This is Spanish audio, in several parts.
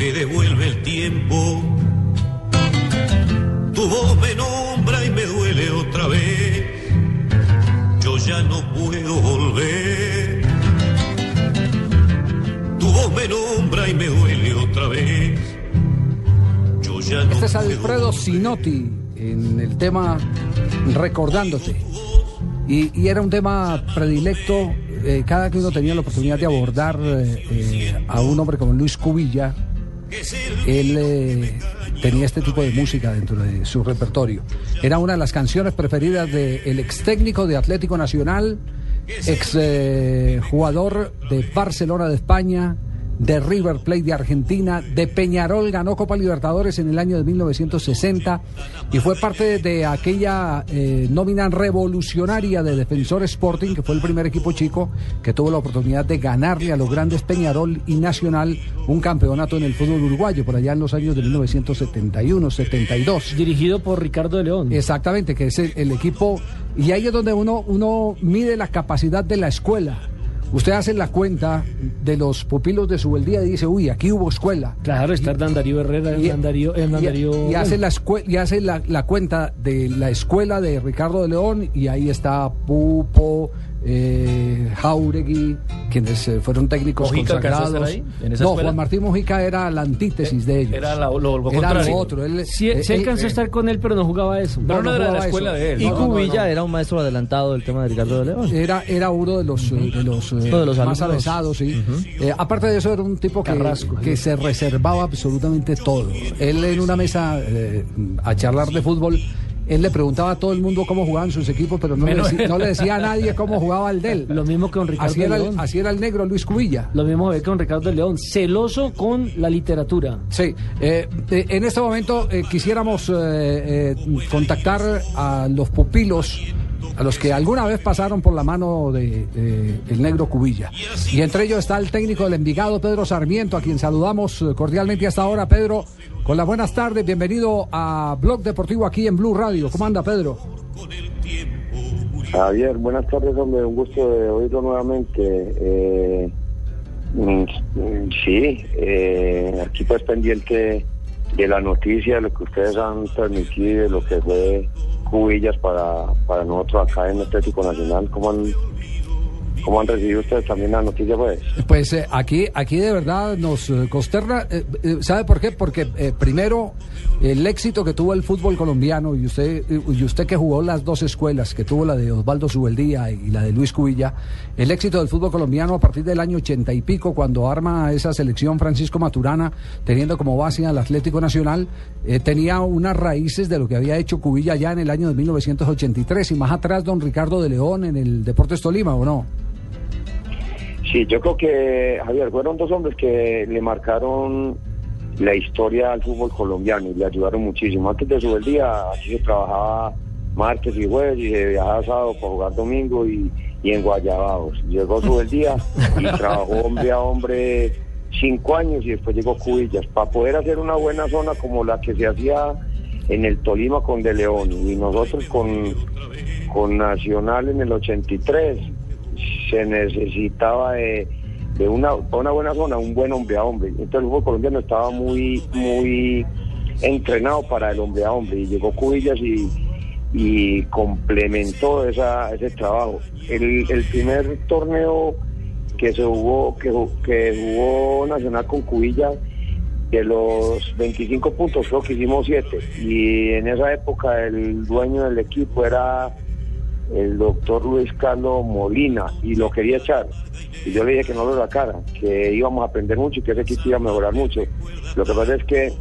que devuelve el tiempo. Tu voz me nombra y me duele otra vez. Yo ya no puedo volver. Tu voz me nombra y me duele otra vez. Yo ya no Este es Alfredo Sinotti en el tema Recordándote. Y, y era un tema predilecto eh, cada que uno tenía la oportunidad de abordar eh, eh, a un hombre como Luis Cubilla. Él eh, tenía este tipo de música dentro de su repertorio. Era una de las canciones preferidas del ex técnico de Atlético Nacional, ex eh, jugador de Barcelona de España, de River Plate de Argentina, de Peñarol, ganó Copa Libertadores en el año de 1960 y fue parte de aquella eh, nómina revolucionaria de Defensor Sporting, que fue el primer equipo chico que tuvo la oportunidad de ganarle a los grandes Peñarol y Nacional un campeonato en el fútbol uruguayo por allá en los años de 1971-72. Dirigido por Ricardo de León. Exactamente, que es el, el equipo, y ahí es donde uno, uno mide la capacidad de la escuela. Usted hace la cuenta de los pupilos de su día y dice, uy, aquí hubo escuela. Claro, está Hernán Darío Herrera, Hernán Darío, Hernán Darío- y hace, la, y hace la, la cuenta de la escuela de Ricardo de León y ahí está Pupo, eh, Jauregui, quienes eh, fueron técnicos ¿Mojica alcanzó a estar consagrados. ahí, en esa no, escuela? Juan Martín Mojica era la antítesis de ellos. Era la- lo- lo Era lo otro. Él, Sí, eh, sí eh, alcanzó a estar con él, pero no jugaba eso. Pero no, era de la escuela eso. de él. Y No, no, no, Cubilla no. era un maestro adelantado del tema de Ricardo de León. Era, era uno de los, eh, de los, eh, Uno de los más avesados, sí. Eh, aparte de eso, era un tipo que, Carrasco. que se reservaba absolutamente todo. Él en una mesa eh, a charlar de fútbol, él le preguntaba a todo el mundo cómo jugaban sus equipos, pero no, le, Menos decía, él. no le decía a nadie cómo jugaba el de él. Lo mismo con Ricardo Así era, de León. así era el negro Luis Cubilla. Lo mismo ve con Ricardo de León. Celoso con la literatura. Sí, eh, eh, en este momento eh, quisiéramos contactar a los pupilos, a los que alguna vez pasaron por la mano de eh, el negro Cubilla. Y entre ellos está el técnico del Envigado, Pedro Sarmiento, a quien saludamos cordialmente hasta ahora. Pedro, con las buenas tardes, bienvenido a Blog Deportivo aquí en Blue Radio. ¿Cómo anda, Pedro? Javier, buenas tardes, hombre, un gusto de oírlo nuevamente. Eh, mm, mm, sí, eh, aquí pues pendiente de la noticia, de lo que ustedes han transmitido, de lo que fue Cubillas para, para nosotros acá en Atlético Nacional. ¿Cómo han, cómo han recibido ustedes también la noticia, pues? Pues eh, aquí, aquí de verdad nos eh, consterna. eh, ¿Sabe por qué? Porque primero el éxito que tuvo el fútbol colombiano y usted y usted que jugó las dos escuelas, que tuvo la de Osvaldo Subeldía y la de Luis Cubilla, el éxito del fútbol colombiano a partir del año ochenta y pico, cuando arma esa selección Francisco Maturana, teniendo como base al Atlético Nacional, tenía unas raíces de lo que había hecho Cubilla ya en el año de 1983 y más atrás don Ricardo de León en el Deportes Tolima, ¿o no? Sí, yo creo que, Javier, fueron dos hombres que le marcaron la historia al fútbol colombiano y le ayudaron muchísimo. Antes de su día, aquí se trabajaba martes y jueves y se viajaba sábado para jugar domingo y, y en Guayabados. Llegó su día y trabajó hombre a hombre cinco años y después llegó Cubillas para poder hacer una buena zona como la que se hacía en el Tolima con De León y nosotros con, con Nacional en el 83 se necesitaba de, de una, una buena zona, un buen hombre a hombre. Entonces el fútbol colombiano estaba muy, muy entrenado para el hombre a hombre y llegó Cubillas y, y complementó esa, ese trabajo. El, primer torneo que se jugó, que, que jugó Nacional con Cubillas, de los 25 puntos creo que hicimos 7 y en esa época el dueño del equipo era el doctor Luis Carlos Molina y lo quería echar. Y yo le dije que no lo sacara, que íbamos a aprender mucho y que ese equipo iba a mejorar mucho. Lo que pasa es que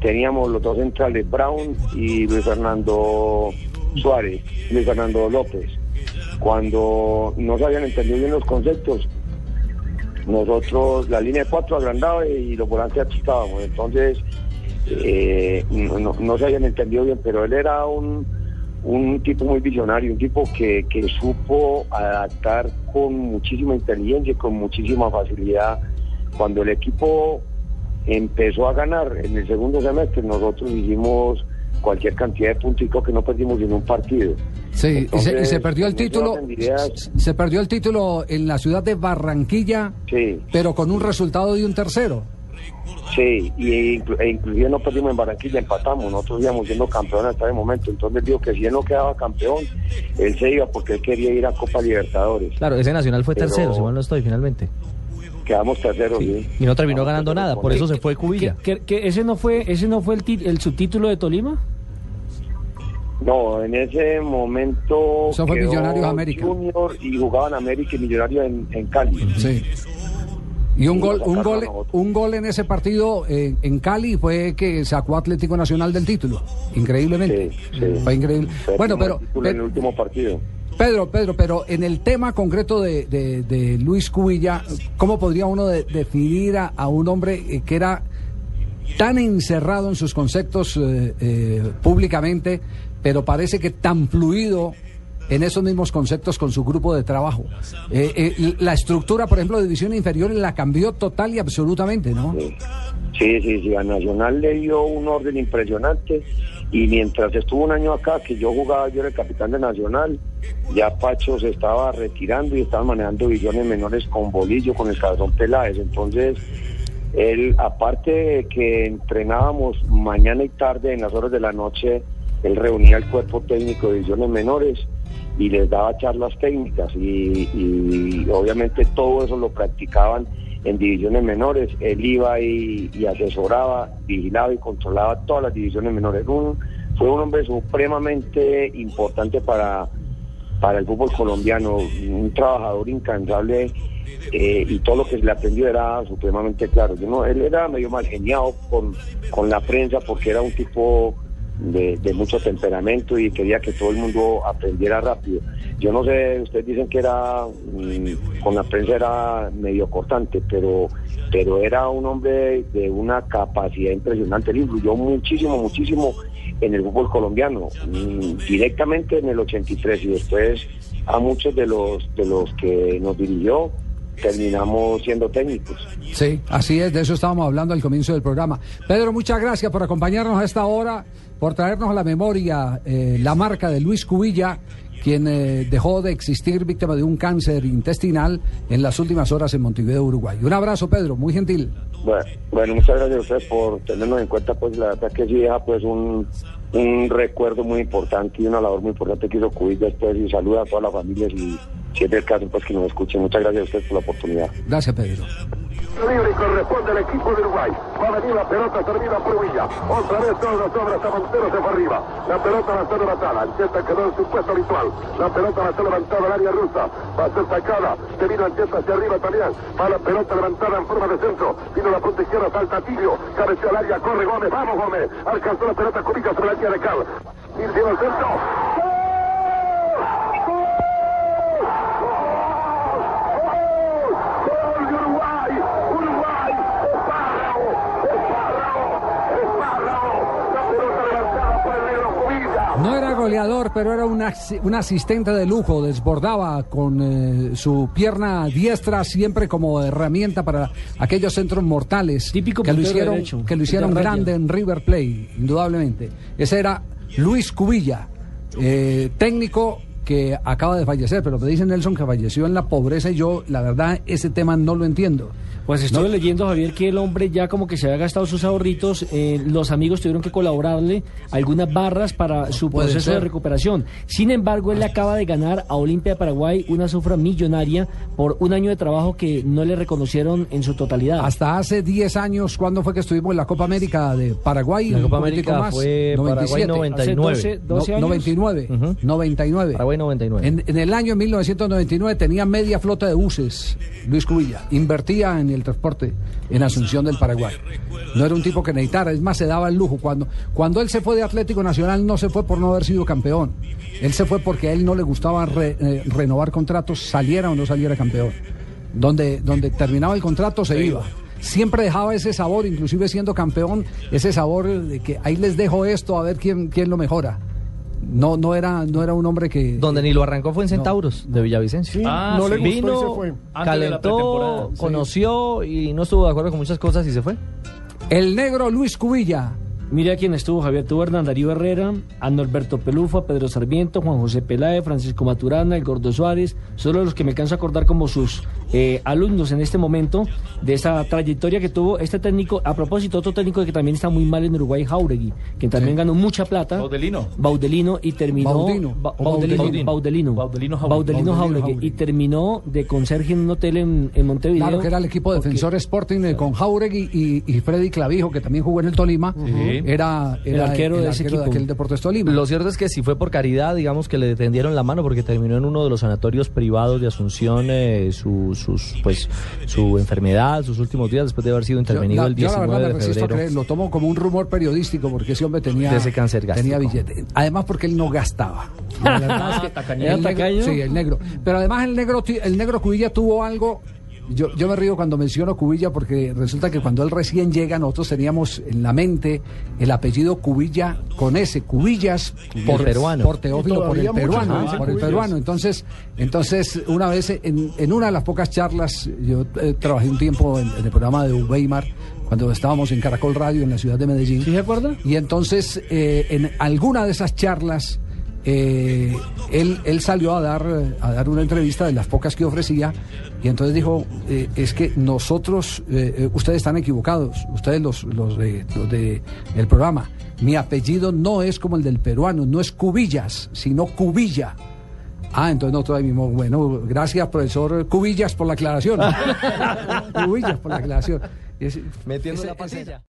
teníamos los dos centrales, Brown y Luis Fernando Suárez, Luis Fernando López. Cuando no se habían entendido bien los conceptos, nosotros la línea de cuatro agrandaba y los volantes achicaban. Entonces, eh, no, no- no se habían entendido bien, pero él era un, un tipo muy visionario, un tipo que, que supo adaptar con muchísima inteligencia y con muchísima facilidad. Cuando el equipo empezó a ganar en el segundo semestre, nosotros hicimos cualquier cantidad de punticos que no perdimos en un partido. Sí, y se, y Entonces, se perdió el título. Se perdió el título en la ciudad de Barranquilla, Sí, pero con un resultado de un tercero. Sí, y inclu- e inclusive no perdimos en Barranquilla, empatamos, nosotros íbamos siendo campeones hasta ese momento, entonces digo que si él no quedaba campeón, él se iba porque él quería ir a Copa Libertadores. Claro, ese Nacional fue Pero- tercero, si mal no estoy, finalmente. Quedamos terceros, Sí, sí. Y no terminó Quedamos ganando nada, por eso se fue Cubilla. ¿Que, que ese no fue ese no fue el, tit- el subtítulo de Tolima? No, en ese momento. Eso fue quedó Millonarios América. Junior y jugaban América y Millonarios en, en Cali. Sí. Y un gol, un gol, un gol en ese partido eh, en Cali fue que sacó Atlético Nacional del título. Increíblemente. Sí, sí. Fue increíble. Fue Bueno, pero el título en el Pe- último partido. Pedro, Pedro, pero en el tema concreto de, de- de Luis Cubilla, ¿cómo podría uno de- definir a, a un hombre eh, que era tan encerrado en sus conceptos eh, eh, públicamente, pero parece que tan fluido en esos mismos conceptos con su grupo de trabajo? Eh, eh, la estructura, por ejemplo, de divisiones inferiores la cambió total y absolutamente, ¿no? Sí. Sí, sí, a Nacional le dio un orden impresionante y mientras estuvo un año acá, que yo jugaba, yo era el capitán de Nacional, ya Pacho se estaba retirando y estaban manejando divisiones menores con Bolillo, con el Cabezón Peláez, entonces él, aparte de que entrenábamos mañana y tarde en las horas de la noche, él reunía el cuerpo técnico de divisiones menores y les daba charlas técnicas y, y obviamente todo eso lo practicaban en divisiones menores. Él iba y, asesoraba, vigilaba y controlaba todas las divisiones menores. Un- fue un hombre supremamente importante para, para el fútbol colombiano, un trabajador incansable eh, y todo lo que le aprendió era supremamente claro. Yo él era medio mal geniado con, con la prensa porque era un tipo de, de mucho temperamento y quería que todo el mundo aprendiera rápido. Yo no sé, ustedes dicen que era mm, con la prensa era medio cortante, pero pero era un hombre de una capacidad impresionante. Él influyó muchísimo, muchísimo en el fútbol colombiano, mm, directamente en el 83 y después a muchos de los de los que nos dirigió terminamos siendo técnicos. Sí, así es, de eso estábamos hablando al comienzo del programa. Pedro, muchas gracias por acompañarnos a esta hora, por traernos a la memoria eh, la marca de Luis Cubilla, quien eh, dejó de existir víctima de un cáncer intestinal en las últimas horas en Montevideo, Uruguay. Un abrazo, Pedro, muy gentil. Bueno, bueno, muchas gracias a ustedes por tenernos en cuenta, pues la verdad que sí deja pues un, un recuerdo muy importante y una labor muy importante que hizo Cubilla después y saluda a todas las familias y si es del caso pues que nos escuchen. Muchas gracias a ustedes por la oportunidad. Gracias, Pedro. libre y corresponde al equipo de Uruguay. Va a venir la pelota servida por Villa. Otra vez todos los obras a Montero se fue arriba. La pelota va a ser levantada. Ancheta quedó en su puesto habitual. La pelota va a ser levantada al área rusa. Va a ser sacada. Se vino Ancheta hacia arriba también. Va la pelota levantada en forma de centro. Vino la punta izquierda, salta Tilio. Cabeció al área, corre Gómez. Vamos Gómez. Alcanzó la pelota Cubica sobre la línea de Cal. Y el centro. ¡Gol de Uruguay! ¡Uruguay! ¡Espárrago! ¡Espárrago! ¡Espárrago! La pelota levantada por el negro Cubilla. No era goleador, pero era un, un asistente de lujo. Desbordaba con eh, su pierna diestra siempre como herramienta para aquellos centros mortales Típico que lo hicieron, derecho, que lo hicieron grande en River Plate, indudablemente. Ese era Luis Cubilla, eh, técnico que acaba de fallecer, pero me dice Nelson que falleció en la pobreza y yo, la verdad, ese tema no lo entiendo. Pues estuve leyendo, Javier, que el hombre ya como que se había gastado sus ahorritos. eh, los amigos tuvieron que colaborarle algunas barras para su proceso de recuperación. Sin embargo, él le acaba de ganar a Olimpia de Paraguay una cifra millonaria por un año de trabajo que no le reconocieron en su totalidad. Hasta hace 10 años, ¿cuándo fue que estuvimos en la Copa América de Paraguay? La Copa América más, fue Paraguay 97. Hace 99. 12, 12 No, años. 99, Ujú. 99. Paraguay 99. En, en el año 1999 tenía media flota de buses, Luis Cubilla. Invertía en el transporte en Asunción del Paraguay. No era un tipo que necesitara, es más, se daba el lujo. Cuando, cuando él se fue de Atlético Nacional, no se fue por no haber sido campeón. Él se fue porque a él no le gustaba re- eh, renovar contratos, saliera o no saliera campeón. Donde, donde terminaba el contrato, se iba. Siempre dejaba ese sabor, inclusive siendo campeón, ese sabor de que ahí les dejo esto a ver quién, quién lo mejora. No, no era, no era un hombre que. Donde ni lo arrancó fue en Centauros, de Villavicencio. Ah, no le gustó y Vino, se fue. Calentó, sí. conoció y no estuvo de acuerdo con muchas cosas y se fue. El negro Luis Cubilla, Mira quién estuvo, Javier. A Hernán Darío Herrera, a Norberto Pelufa, Pedro Sarmiento, Juan José Peláez, Francisco Maturana, el Gordo Suárez, solo los que me canso a acordar como sus eh, alumnos en este momento de esa trayectoria que tuvo este técnico. A propósito, otro técnico que también está muy mal en Uruguay, Jauregui, que también ganó mucha plata. Baudelino. Baudelino y terminó. Baudino. Ba- Baudelino. Baudelino. Baudelino. Baudelino Jauregui. Baudelino Jauregui. Y terminó de conserje en un hotel en, en Montevideo. Claro que era el equipo defensor Sporting eh, con Jauregui y, y Freddy Clavijo, que también jugó en el Tolima. Era, era El arquero de ese equipo. aquel Deportes Tolima. Lo cierto es que si fue por caridad, digamos que le tendieron la mano porque terminó en uno de los sanatorios privados de Asunción eh, su, sus, pues, su enfermedad, sus últimos días después de haber sido Yo, intervenido la, el yo la 19 verdad de febrero. creer, lo tomo como un rumor periodístico porque ese hombre tenía, De ese cáncer tenía billete. Además porque él no gastaba. La verdad es que ¿Tacañero? el negro-. Sí, el negro. Pero además el negro, ti- el negro Cubilla tuvo algo. Yo, yo me río cuando menciono Cubilla porque resulta que cuando él recién llega nosotros teníamos en la mente el apellido Cubilla con ese, Cubillas por, peruano. por Teófilo, por el peruano, dicen por el peruano. Entonces, entonces una vez en, en una de las pocas charlas, yo eh, trabajé un tiempo en, en el programa de Weimar, cuando estábamos en Caracol Radio en la ciudad de Medellín. ¿Sí se acuerda? Y entonces, eh, en alguna de esas charlas, eh, él, él salió a dar, a dar una entrevista de las pocas que ofrecía, y entonces dijo, eh, es que nosotros, eh, ustedes están equivocados, ustedes los, los, de, los de el programa, mi apellido no es como el del peruano, no es Cubillas, sino Cubilla. Ah, entonces nosotros ahí mismo, bueno, gracias profesor Cubillas por la aclaración. Cubillas por la aclaración. Es- Metiendo la pasilla.